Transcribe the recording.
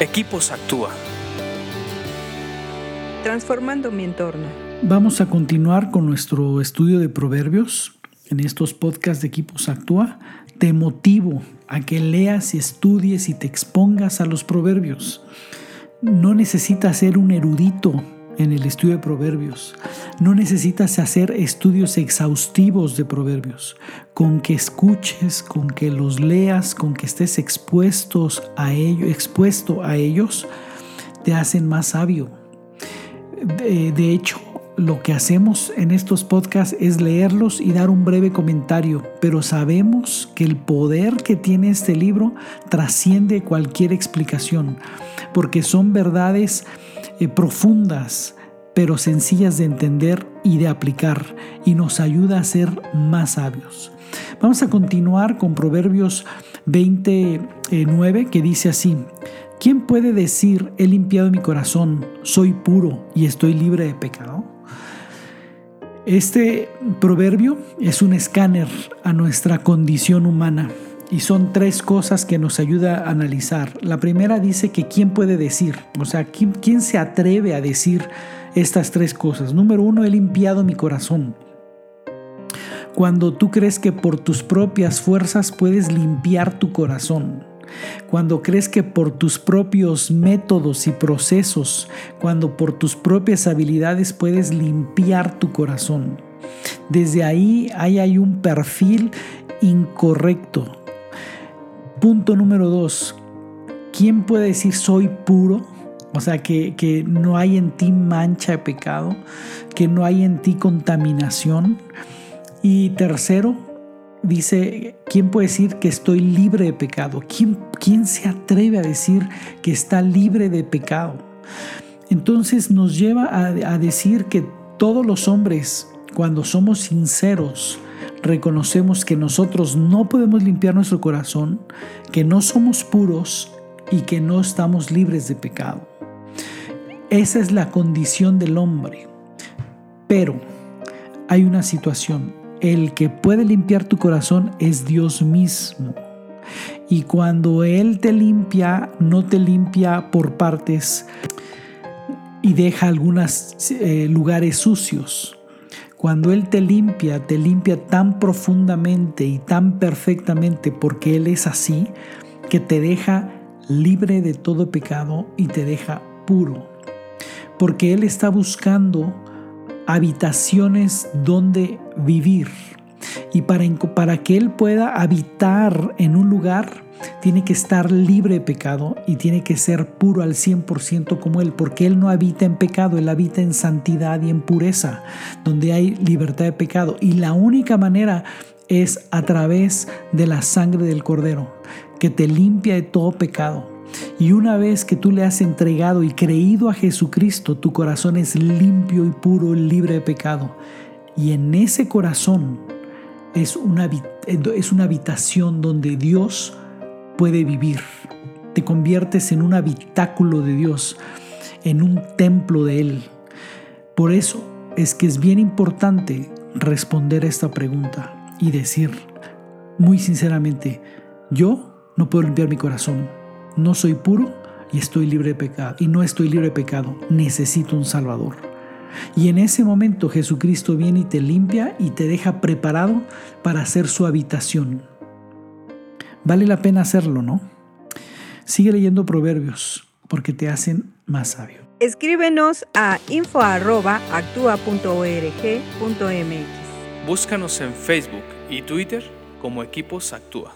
Equipos Actúa. Transformando mi entorno. Vamos a continuar con nuestro estudio de proverbios en estos podcasts de Equipos Actúa. Te motivo a que leas y estudies y te expongas a los proverbios. No necesitas ser un erudito en el estudio de proverbios. No necesitas hacer estudios exhaustivos de proverbios. Con que escuches, con que los leas, con que estés expuestos a ello, expuesto a ellos, te hacen más sabio. De, de hecho, lo que hacemos en estos podcasts es leerlos y dar un breve comentario, pero sabemos que el poder que tiene este libro trasciende cualquier explicación, porque son verdades eh, profundas, pero sencillas de entender y de aplicar, y nos ayuda a ser más sabios. Vamos a continuar con Proverbios 29, que dice así, ¿quién puede decir, he limpiado mi corazón, soy puro y estoy libre de pecado? Este proverbio es un escáner a nuestra condición humana y son tres cosas que nos ayuda a analizar. La primera dice que quién puede decir, o sea, quién, se atreve a decir estas tres cosas. Número uno, he limpiado mi corazón. Cuando tú crees que por tus propias fuerzas puedes limpiar tu corazón. Cuando crees que por tus propios métodos y procesos, cuando por tus propias habilidades puedes limpiar tu corazón. Desde ahí, ahí hay un perfil incorrecto Punto número dos, ¿quién puede decir soy puro? O sea, que, que, no hay en ti mancha de pecado, que no hay en ti contaminación. Y tercero, dice, ¿quién puede decir que estoy libre de pecado? ¿Quién, quién se atreve a decir que está libre de pecado? Entonces nos lleva a, a decir que todos los hombres, cuando somos sinceros, reconocemos que nosotros no podemos limpiar nuestro corazón, que no somos puros y que no estamos libres de pecado. Esa es la condición del hombre. Pero hay una situación. El que puede limpiar tu corazón es Dios mismo. Y cuando Él te limpia, no te limpia por partes y deja algunos eh, lugares sucios. Cuando Él te limpia, te limpia tan profundamente y tan perfectamente porque Él es así, que te deja libre de todo pecado y te deja puro. Porque Él está buscando habitaciones donde vivir. Y para, que Él pueda habitar en un lugar, tiene que estar libre de pecado y tiene que ser puro al 100% como Él, porque Él no habita en pecado, Él habita en santidad y en pureza, donde hay libertad de pecado. Y la única manera es a través de la sangre del Cordero, que te limpia de todo pecado. Y una vez que tú le has entregado y creído a Jesucristo, tu corazón es limpio y puro, libre de pecado. Y en ese corazón es una, es una habitación donde Dios puede vivir. Te conviertes en un habitáculo de Dios, en un templo de Él. Por eso es que es bien importante responder a esta pregunta y decir muy sinceramente, yo no puedo limpiar mi corazón, no soy puro y estoy libre de pecado, y no estoy libre de pecado, necesito un Salvador. Y en ese momento Jesucristo viene y te limpia y te deja preparado para hacer su habitación. Vale la pena hacerlo, ¿no? Sigue leyendo proverbios porque te hacen más sabio. Escríbenos a info.actua.org.mx. Búscanos en Facebook y Twitter como Equipos Actúa.